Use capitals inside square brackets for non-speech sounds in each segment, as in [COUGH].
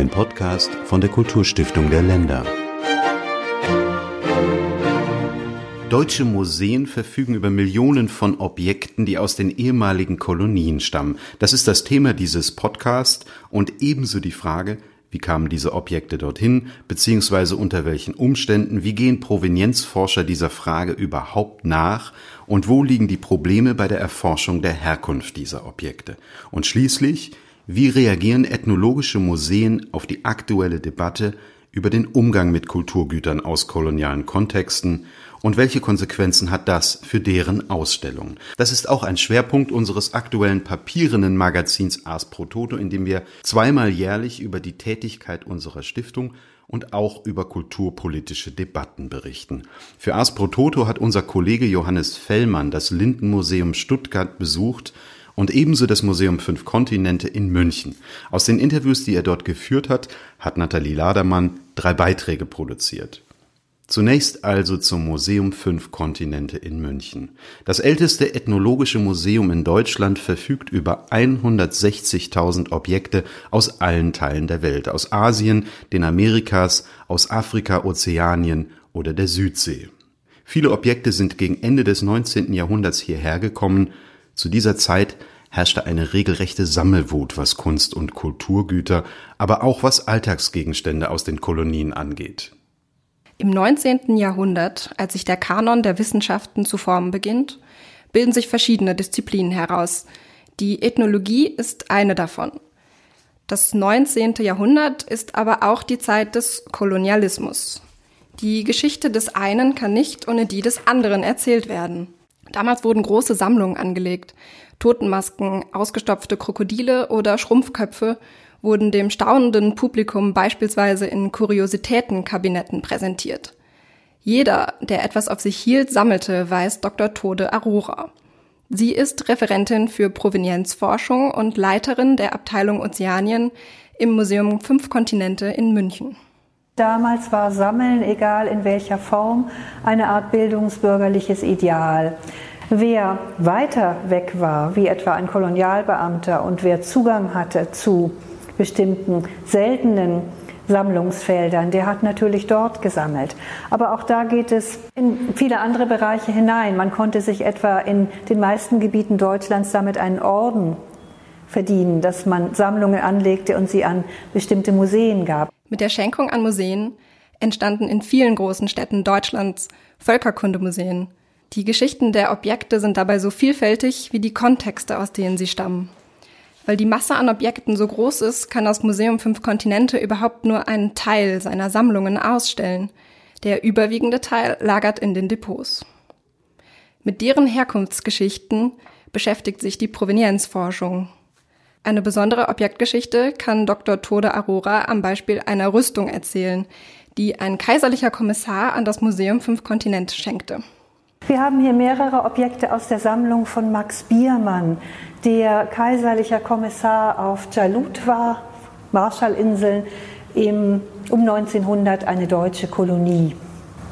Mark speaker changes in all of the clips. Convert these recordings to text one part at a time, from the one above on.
Speaker 1: Ein Podcast von der Kulturstiftung der Länder. Deutsche Museen verfügen über Millionen von Objekten, die aus den ehemaligen Kolonien stammen. Das ist das Thema dieses Podcasts und ebenso die Frage, wie kamen diese Objekte dorthin, beziehungsweise unter welchen Umständen? Wie gehen Provenienzforscher dieser Frage überhaupt nach? Und wo liegen die Probleme bei der Erforschung der Herkunft dieser Objekte? Und schließlich, wie reagieren ethnologische Museen auf die aktuelle Debatte über den Umgang mit Kulturgütern aus kolonialen Kontexten und welche Konsequenzen hat das für deren Ausstellung? Das ist auch ein Schwerpunkt unseres aktuellen papierenden Magazins Ars Pro Toto, in dem wir zweimal jährlich über die Tätigkeit unserer Stiftung und auch über kulturpolitische Debatten berichten. Für Ars Pro Toto hat unser Kollege Johannes Fellmann das Lindenmuseum Stuttgart besucht und ebenso das Museum Fünf Kontinente in München. Aus den Interviews, die er dort geführt hat, hat Nathalie Ladermann drei Beiträge produziert. Zunächst also zum Museum Fünf Kontinente in München. Das älteste ethnologische Museum in Deutschland verfügt über 160.000 Objekte aus allen Teilen der Welt, aus Asien, den Amerikas, aus Afrika, Ozeanien oder der Südsee. Viele Objekte sind gegen Ende des 19. Jahrhunderts hierher gekommen. Zu dieser Zeit herrschte eine regelrechte Sammelwut, was Kunst und Kulturgüter, aber auch was Alltagsgegenstände aus den Kolonien angeht.
Speaker 2: Im 19. Jahrhundert, als sich der Kanon der Wissenschaften zu formen beginnt, bilden sich verschiedene Disziplinen heraus. Die Ethnologie ist eine davon. Das 19. Jahrhundert ist aber auch die Zeit des Kolonialismus. Die Geschichte des einen kann nicht ohne die des anderen erzählt werden. Damals wurden große Sammlungen angelegt. Totenmasken, ausgestopfte Krokodile oder Schrumpfköpfe wurden dem staunenden Publikum beispielsweise in Kuriositätenkabinetten präsentiert. Jeder, der etwas auf sich hielt, sammelte, weiß Dr. Tode Arora. Sie ist Referentin für Provenienzforschung und Leiterin der Abteilung Ozeanien im Museum Fünf Kontinente in München.
Speaker 3: Damals war Sammeln, egal in welcher Form, eine Art bildungsbürgerliches Ideal. Wer weiter weg war, wie etwa ein Kolonialbeamter, und wer Zugang hatte zu bestimmten seltenen Sammlungsfeldern, der hat natürlich dort gesammelt. Aber auch da geht es in viele andere Bereiche hinein. Man konnte sich etwa in den meisten Gebieten Deutschlands damit einen Orden verdienen, dass man Sammlungen anlegte und sie an bestimmte Museen gab.
Speaker 2: Mit der Schenkung an Museen entstanden in vielen großen Städten Deutschlands Völkerkundemuseen. Die Geschichten der Objekte sind dabei so vielfältig wie die Kontexte, aus denen sie stammen. Weil die Masse an Objekten so groß ist, kann das Museum Fünf Kontinente überhaupt nur einen Teil seiner Sammlungen ausstellen. Der überwiegende Teil lagert in den Depots. Mit deren Herkunftsgeschichten beschäftigt sich die Provenienzforschung. Eine besondere Objektgeschichte kann Dr. Tode Arora am Beispiel einer Rüstung erzählen, die ein kaiserlicher Kommissar an das Museum Fünf Kontinente schenkte.
Speaker 3: Wir haben hier mehrere Objekte aus der Sammlung von Max Biermann, der kaiserlicher Kommissar auf Jalut war, Marshallinseln, im, um 1900 eine deutsche Kolonie.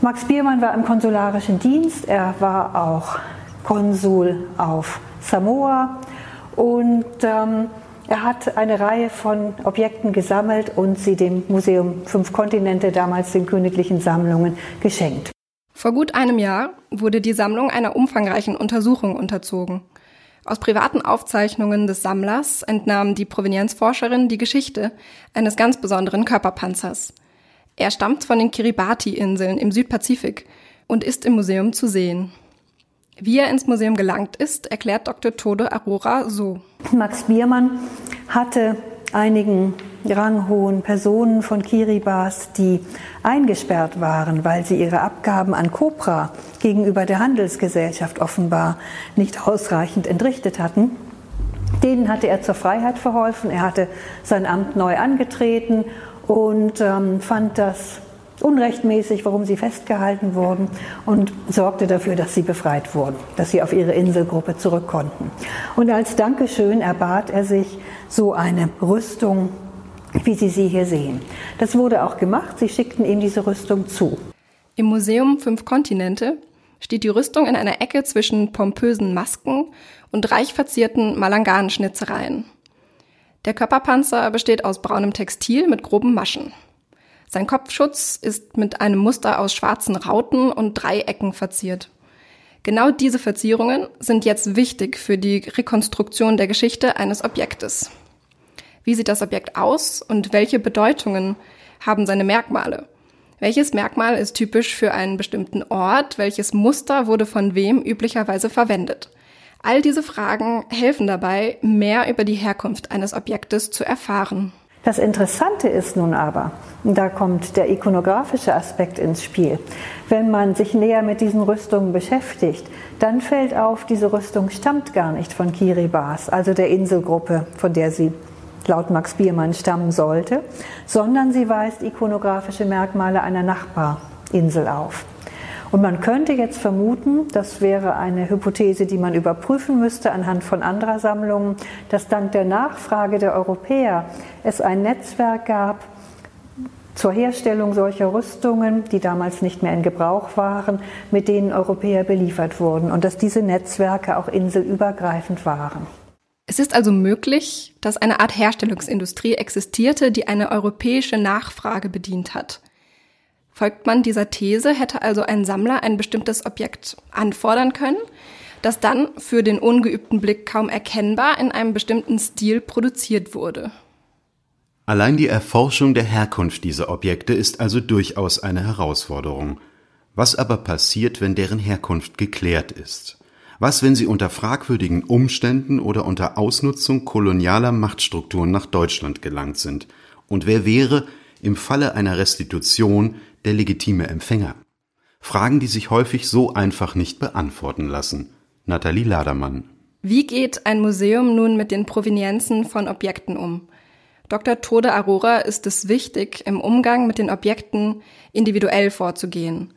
Speaker 3: Max Biermann war im konsularischen Dienst, er war auch Konsul auf Samoa und ähm, er hat eine Reihe von Objekten gesammelt und sie dem Museum Fünf Kontinente, damals den königlichen Sammlungen, geschenkt.
Speaker 2: Vor gut einem Jahr wurde die Sammlung einer umfangreichen Untersuchung unterzogen. Aus privaten Aufzeichnungen des Sammlers entnahm die Provenienzforscherin die Geschichte eines ganz besonderen Körperpanzers. Er stammt von den Kiribati-Inseln im Südpazifik und ist im Museum zu sehen. Wie er ins Museum gelangt ist, erklärt Dr. Tode Aurora so.
Speaker 3: Max Biermann hatte einigen ranghohen Personen von Kiribati, die eingesperrt waren, weil sie ihre Abgaben an Copra gegenüber der Handelsgesellschaft offenbar nicht ausreichend entrichtet hatten. Denen hatte er zur Freiheit verholfen. Er hatte sein Amt neu angetreten und ähm, fand das unrechtmäßig, warum sie festgehalten wurden und sorgte dafür, dass sie befreit wurden, dass sie auf ihre Inselgruppe zurück konnten. Und als Dankeschön erbat er sich so eine Rüstung, wie Sie sie hier sehen. Das wurde auch gemacht. Sie schickten ihm diese Rüstung zu.
Speaker 2: Im Museum Fünf Kontinente steht die Rüstung in einer Ecke zwischen pompösen Masken und reich verzierten Malangan-Schnitzereien. Der Körperpanzer besteht aus braunem Textil mit groben Maschen. Sein Kopfschutz ist mit einem Muster aus schwarzen Rauten und Dreiecken verziert. Genau diese Verzierungen sind jetzt wichtig für die Rekonstruktion der Geschichte eines Objektes. Wie sieht das Objekt aus und welche Bedeutungen haben seine Merkmale? Welches Merkmal ist typisch für einen bestimmten Ort? Welches Muster wurde von wem üblicherweise verwendet? All diese Fragen helfen dabei, mehr über die Herkunft eines Objektes zu erfahren.
Speaker 3: Das Interessante ist nun aber, da kommt der ikonografische Aspekt ins Spiel. Wenn man sich näher mit diesen Rüstungen beschäftigt, dann fällt auf, diese Rüstung stammt gar nicht von Kiribati, also der Inselgruppe, von der sie laut Max Biermann stammen sollte, sondern sie weist ikonografische Merkmale einer Nachbarinsel auf. Und man könnte jetzt vermuten, das wäre eine Hypothese, die man überprüfen müsste anhand von anderer Sammlungen, dass dank der Nachfrage der Europäer es ein Netzwerk gab zur Herstellung solcher Rüstungen, die damals nicht mehr in Gebrauch waren, mit denen Europäer beliefert wurden und dass diese Netzwerke auch inselübergreifend waren.
Speaker 2: Es ist also möglich, dass eine Art Herstellungsindustrie existierte, die eine europäische Nachfrage bedient hat. Folgt man dieser These, hätte also ein Sammler ein bestimmtes Objekt anfordern können, das dann für den ungeübten Blick kaum erkennbar in einem bestimmten Stil produziert wurde.
Speaker 1: Allein die Erforschung der Herkunft dieser Objekte ist also durchaus eine Herausforderung. Was aber passiert, wenn deren Herkunft geklärt ist? Was, wenn sie unter fragwürdigen Umständen oder unter Ausnutzung kolonialer Machtstrukturen nach Deutschland gelangt sind? Und wer wäre im Falle einer Restitution der legitime Empfänger? Fragen, die sich häufig so einfach nicht beantworten lassen. Nathalie Ladermann.
Speaker 2: Wie geht ein Museum nun mit den Provenienzen von Objekten um? Dr. Tode Arora ist es wichtig, im Umgang mit den Objekten individuell vorzugehen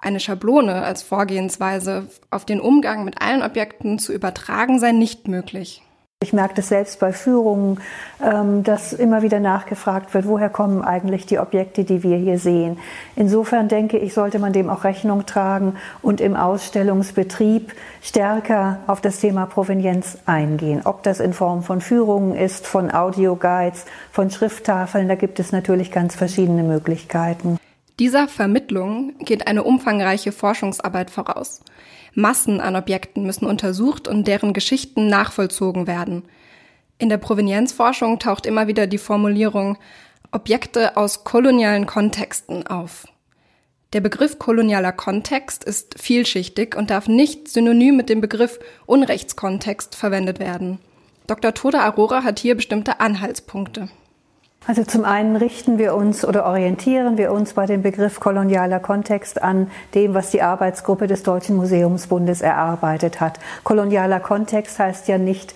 Speaker 2: eine Schablone als Vorgehensweise auf den Umgang mit allen Objekten zu übertragen sei nicht möglich.
Speaker 3: Ich merke das selbst bei Führungen, ähm, dass immer wieder nachgefragt wird, woher kommen eigentlich die Objekte, die wir hier sehen. Insofern denke ich, sollte man dem auch Rechnung tragen und im Ausstellungsbetrieb stärker auf das Thema Provenienz eingehen. Ob das in Form von Führungen ist, von Audioguides, von Schrifttafeln, da gibt es natürlich ganz verschiedene Möglichkeiten.
Speaker 2: Dieser Vermittlung geht eine umfangreiche Forschungsarbeit voraus. Massen an Objekten müssen untersucht und deren Geschichten nachvollzogen werden. In der Provenienzforschung taucht immer wieder die Formulierung Objekte aus kolonialen Kontexten auf. Der Begriff kolonialer Kontext ist vielschichtig und darf nicht synonym mit dem Begriff Unrechtskontext verwendet werden. Dr. Toda Aurora hat hier bestimmte Anhaltspunkte.
Speaker 3: Also zum einen richten wir uns oder orientieren wir uns bei dem Begriff kolonialer Kontext an dem, was die Arbeitsgruppe des Deutschen Museumsbundes erarbeitet hat. Kolonialer Kontext heißt ja nicht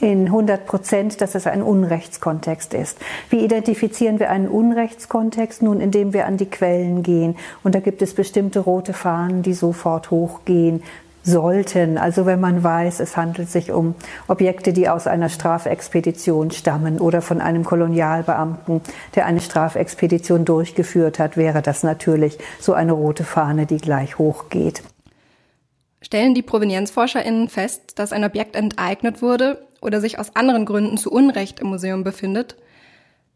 Speaker 3: in 100 Prozent, dass es ein Unrechtskontext ist. Wie identifizieren wir einen Unrechtskontext? Nun, indem wir an die Quellen gehen. Und da gibt es bestimmte rote Fahnen, die sofort hochgehen sollten. Also wenn man weiß, es handelt sich um Objekte, die aus einer Strafexpedition stammen oder von einem Kolonialbeamten, der eine Strafexpedition durchgeführt hat, wäre das natürlich so eine rote Fahne, die gleich hochgeht.
Speaker 2: Stellen die ProvenienzforscherInnen fest, dass ein Objekt enteignet wurde oder sich aus anderen Gründen zu Unrecht im Museum befindet,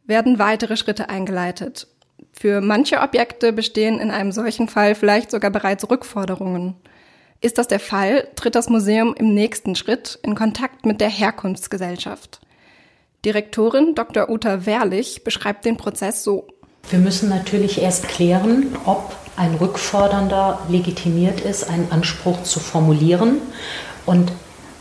Speaker 2: werden weitere Schritte eingeleitet. Für manche Objekte bestehen in einem solchen Fall vielleicht sogar bereits Rückforderungen – ist das der Fall, tritt das Museum im nächsten Schritt in Kontakt mit der Herkunftsgesellschaft. Direktorin Dr. Uta Wehrlich beschreibt den Prozess so.
Speaker 4: Wir müssen natürlich erst klären, ob ein Rückfordernder legitimiert ist, einen Anspruch zu formulieren. Und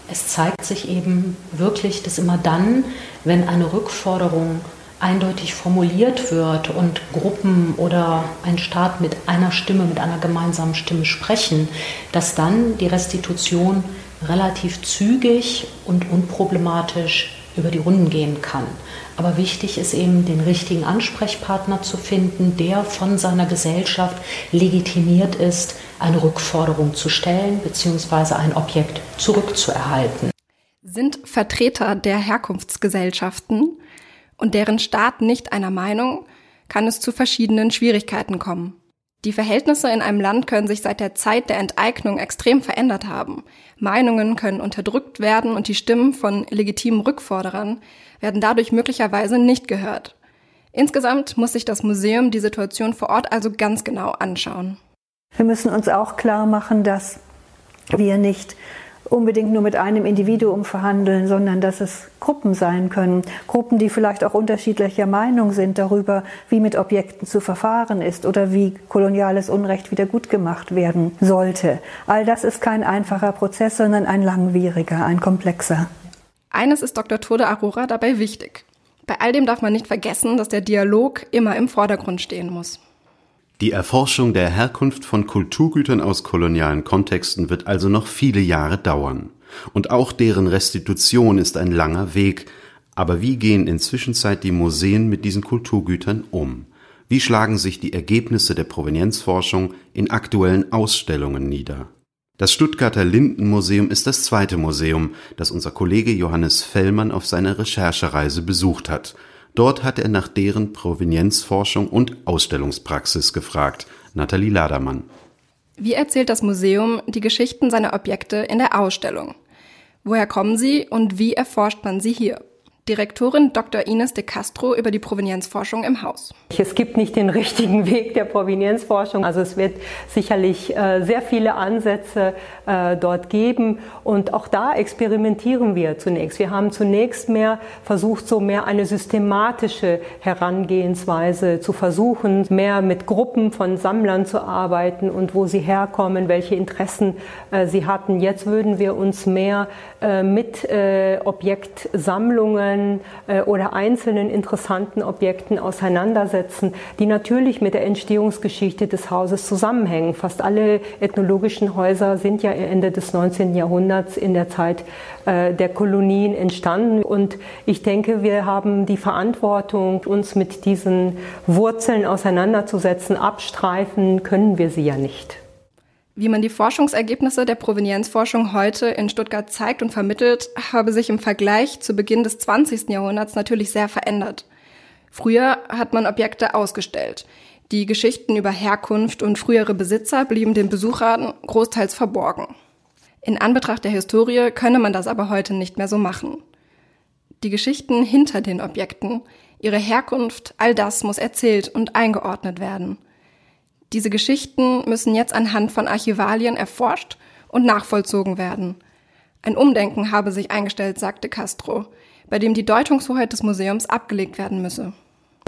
Speaker 4: es zeigt sich eben wirklich, dass immer dann, wenn eine Rückforderung eindeutig formuliert wird und Gruppen oder ein Staat mit einer Stimme, mit einer gemeinsamen Stimme sprechen, dass dann die Restitution relativ zügig und unproblematisch über die Runden gehen kann. Aber wichtig ist eben, den richtigen Ansprechpartner zu finden, der von seiner Gesellschaft legitimiert ist, eine Rückforderung zu stellen bzw. ein Objekt zurückzuerhalten.
Speaker 2: Sind Vertreter der Herkunftsgesellschaften und deren Staat nicht einer Meinung, kann es zu verschiedenen Schwierigkeiten kommen. Die Verhältnisse in einem Land können sich seit der Zeit der Enteignung extrem verändert haben. Meinungen können unterdrückt werden und die Stimmen von legitimen Rückforderern werden dadurch möglicherweise nicht gehört. Insgesamt muss sich das Museum die Situation vor Ort also ganz genau anschauen.
Speaker 3: Wir müssen uns auch klar machen, dass wir nicht unbedingt nur mit einem Individuum verhandeln, sondern dass es Gruppen sein können. Gruppen, die vielleicht auch unterschiedlicher Meinung sind darüber, wie mit Objekten zu verfahren ist oder wie koloniales Unrecht wieder gut gemacht werden sollte. All das ist kein einfacher Prozess, sondern ein langwieriger, ein komplexer.
Speaker 2: Eines ist Dr. Tode Arora dabei wichtig. Bei all dem darf man nicht vergessen, dass der Dialog immer im Vordergrund stehen muss.
Speaker 1: Die Erforschung der Herkunft von Kulturgütern aus kolonialen Kontexten wird also noch viele Jahre dauern. Und auch deren Restitution ist ein langer Weg. Aber wie gehen inzwischen die Museen mit diesen Kulturgütern um? Wie schlagen sich die Ergebnisse der Provenienzforschung in aktuellen Ausstellungen nieder? Das Stuttgarter Lindenmuseum ist das zweite Museum, das unser Kollege Johannes Fellmann auf seiner Recherchereise besucht hat. Dort hat er nach deren Provenienzforschung und Ausstellungspraxis gefragt. Nathalie Ladermann.
Speaker 2: Wie erzählt das Museum die Geschichten seiner Objekte in der Ausstellung? Woher kommen sie und wie erforscht man sie hier? Direktorin Dr. Ines de Castro über die Provenienzforschung im Haus.
Speaker 5: Es gibt nicht den richtigen [LAUGHS] Weg der Provenienzforschung. Also es wird sicherlich äh, sehr viele Ansätze äh, dort geben. Und auch da experimentieren wir zunächst. Wir haben zunächst mehr versucht, so mehr eine systematische Herangehensweise zu versuchen, mehr mit Gruppen von Sammlern zu arbeiten und wo sie herkommen, welche Interessen äh, sie hatten. Jetzt würden wir uns mehr mit Objektsammlungen Themen äh, oder einzelnen interessanten Objekten auseinandersetzen, die natürlich mit der Entstehungsgeschichte des Hauses zusammenhängen. Fast alle ethnologischen Häuser sind ja Ende des 19. Jahrhunderts in der Zeit äh, der Kolonien entstanden. Und ich denke, wir haben die Verantwortung, uns mit diesen Wurzeln auseinanderzusetzen. Abstreifen können wir sie ja nicht.
Speaker 2: Wie man die Forschungsergebnisse der Provenienzforschung heute in Stuttgart zeigt und vermittelt, habe sich im Vergleich zu Beginn des 20. Jahrhunderts natürlich sehr verändert. Früher hat man Objekte ausgestellt. Die Geschichten über Herkunft und frühere Besitzer blieben den Besuchern großteils verborgen. In Anbetracht der Historie könne man das aber heute nicht mehr so machen. Die Geschichten hinter den Objekten, ihre Herkunft, all das muss erzählt und eingeordnet werden – diese Geschichten müssen jetzt anhand von Archivalien erforscht und nachvollzogen werden. Ein Umdenken habe sich eingestellt, sagte Castro, bei dem die Deutungshoheit des Museums abgelegt werden müsse.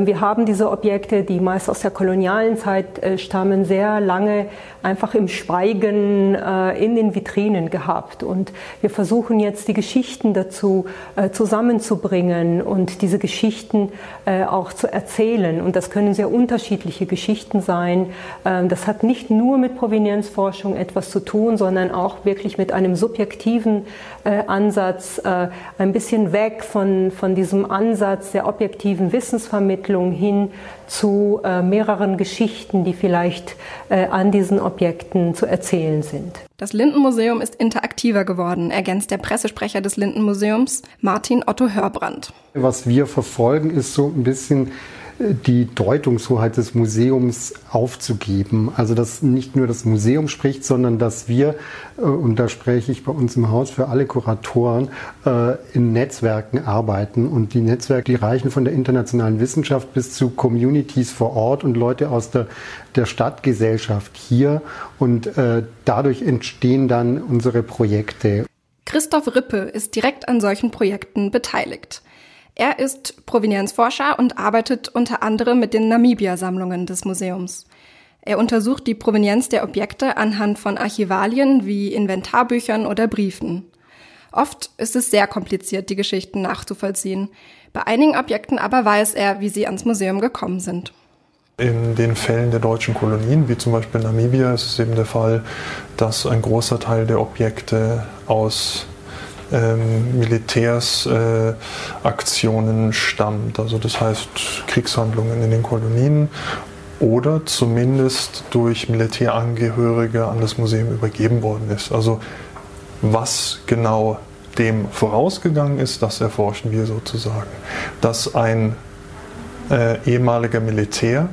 Speaker 5: Wir haben diese Objekte, die meist aus der kolonialen Zeit äh, stammen, sehr lange einfach im Schweigen äh, in den Vitrinen gehabt. Und wir versuchen jetzt die Geschichten dazu äh, zusammenzubringen und diese Geschichten auch zu erzählen. Und das können sehr unterschiedliche Geschichten sein. Ähm, das hat nicht nur mit Provenienzforschung etwas zu tun, sondern auch wirklich mit einem subjektiven Ansatz, ein bisschen weg von, von diesem Ansatz der objektiven Wissensvermittlung Entwicklung hin zu äh, mehreren Geschichten, die vielleicht äh, an diesen Objekten zu erzählen sind.
Speaker 2: Das Lindenmuseum ist interaktiver geworden, ergänzt der Pressesprecher des Lindenmuseums Martin Otto Hörbrand.
Speaker 6: Was wir verfolgen, ist so ein bisschen die Deutungshoheit des Museums aufzugeben. Also dass nicht nur das Museum spricht, sondern dass wir, äh, und da spreche ich bei uns im Haus für alle Kuratoren, äh, in Netzwerken arbeiten. Und die Netzwerke, die reichen von der internationalen Wissenschaft bis zu Communities vor Ort und Leute aus der, der Stadtgesellschaft hier. Und äh, dadurch entstehen dann unsere Projekte.
Speaker 2: Christoph Rippe ist direkt an solchen Projekten beteiligt. Er ist Provenienzforscher und arbeitet unter anderem mit den Namibia-Sammlungen des Museums. Er untersucht die Provenienz der Objekte anhand von Archivalien wie Inventarbüchern oder Briefen. Oft ist es sehr kompliziert, die Geschichten nachzuvollziehen. Bei einigen Objekten aber weiß er, wie sie ans Museum gekommen sind.
Speaker 7: In den Fällen der deutschen Kolonien, wie zum Beispiel Namibia, ist es eben der Fall, dass ein großer Teil der Objekte aus ähm, Militärsaktionen äh, stammt. Also das heißt Kriegshandlungen in den Kolonien oder zumindest durch Militärangehörige an das Museum übergeben worden ist. Also was genau dem vorausgegangen ist, das erforschen wir sozusagen. Dass ein äh, ehemaliger Militär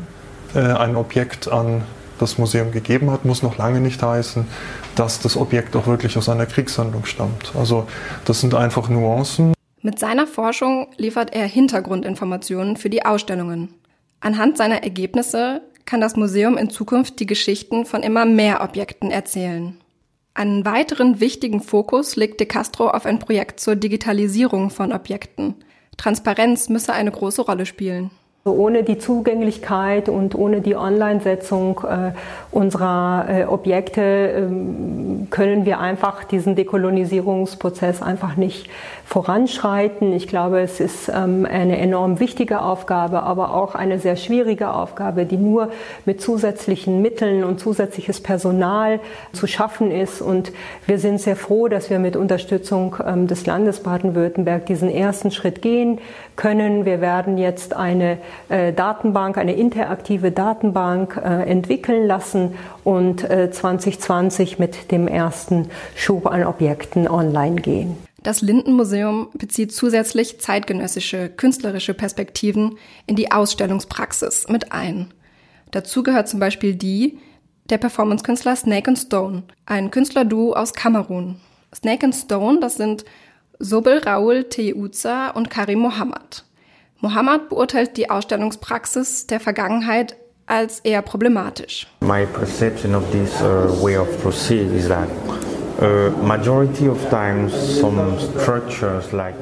Speaker 7: äh, ein Objekt an das Museum gegeben hat, muss noch lange nicht heißen, dass das Objekt auch wirklich aus einer Kriegshandlung stammt. Also das sind einfach Nuancen.
Speaker 2: Mit seiner Forschung liefert er Hintergrundinformationen für die Ausstellungen. Anhand seiner Ergebnisse kann das Museum in Zukunft die Geschichten von immer mehr Objekten erzählen. Einen weiteren wichtigen Fokus legt De Castro auf ein Projekt zur Digitalisierung von Objekten. Transparenz müsse eine große Rolle spielen.
Speaker 5: Ohne die Zugänglichkeit und ohne die Online-Setzung äh, unserer äh, Objekte äh, können wir einfach diesen Dekolonisierungsprozess einfach nicht voranschreiten. Ich glaube, es ist ähm, eine enorm wichtige Aufgabe, aber auch eine sehr schwierige Aufgabe, die nur mit zusätzlichen Mitteln und zusätzliches Personal zu schaffen ist. Und wir sind sehr froh, dass wir mit Unterstützung ähm, des Landes Baden-Württemberg diesen ersten Schritt gehen können. Wir werden jetzt eine Datenbank, eine interaktive Datenbank äh, entwickeln lassen und äh, 2020 mit dem ersten Schub an Objekten online gehen.
Speaker 2: Das Lindenmuseum bezieht zusätzlich zeitgenössische künstlerische Perspektiven in die Ausstellungspraxis mit ein. Dazu gehört zum Beispiel die der Performancekünstler Snake and Stone, ein Künstlerduo aus Kamerun. Snake and Stone, das sind Sobel Raul Teuza und Karim Mohammed. Mohammed beurteilt die Ausstellungspraxis der Vergangenheit als eher problematisch.
Speaker 8: My perception of this uh, way of proceed is that uh, majority of times some structures like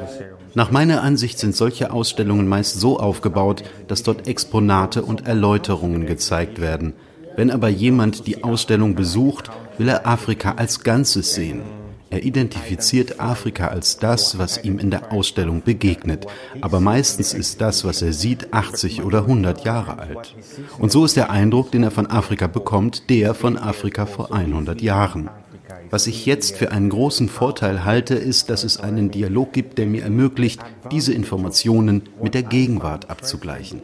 Speaker 1: nach meiner Ansicht sind solche Ausstellungen meist so aufgebaut, dass dort Exponate und Erläuterungen gezeigt werden. Wenn aber jemand die Ausstellung besucht, will er Afrika als Ganzes sehen. Er identifiziert Afrika als das, was ihm in der Ausstellung begegnet, aber meistens ist das, was er sieht, 80 oder 100 Jahre alt. Und so ist der Eindruck, den er von Afrika bekommt, der von Afrika vor 100 Jahren. Was ich jetzt für einen großen Vorteil halte, ist, dass es einen Dialog gibt, der mir ermöglicht, diese Informationen mit der Gegenwart abzugleichen.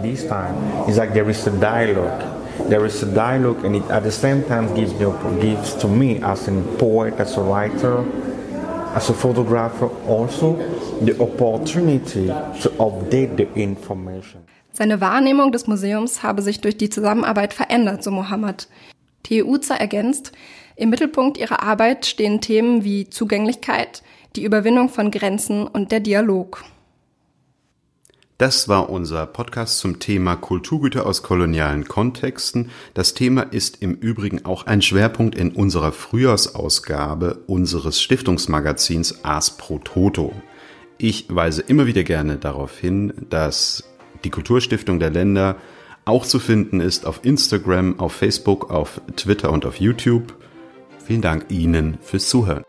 Speaker 8: This time, it's like there is a dialogue there is a dialogue and it at the same time gives, the, gives to me as a poet, as a writer, as a photographer also the opportunity to update the information.
Speaker 2: Seine Wahrnehmung des Museums habe sich durch die Zusammenarbeit verändert, so Mohammed. TUZA ergänzt, im Mittelpunkt ihrer Arbeit stehen Themen wie Zugänglichkeit, die Überwindung von Grenzen und der Dialog.
Speaker 1: Das war unser Podcast zum Thema Kulturgüter aus kolonialen Kontexten. Das Thema ist im Übrigen auch ein Schwerpunkt in unserer Frühjahrsausgabe unseres Stiftungsmagazins Ars Pro Toto. Ich weise immer wieder gerne darauf hin, dass die Kulturstiftung der Länder auch zu finden ist auf Instagram, auf Facebook, auf Twitter und auf YouTube. Vielen Dank Ihnen fürs Zuhören.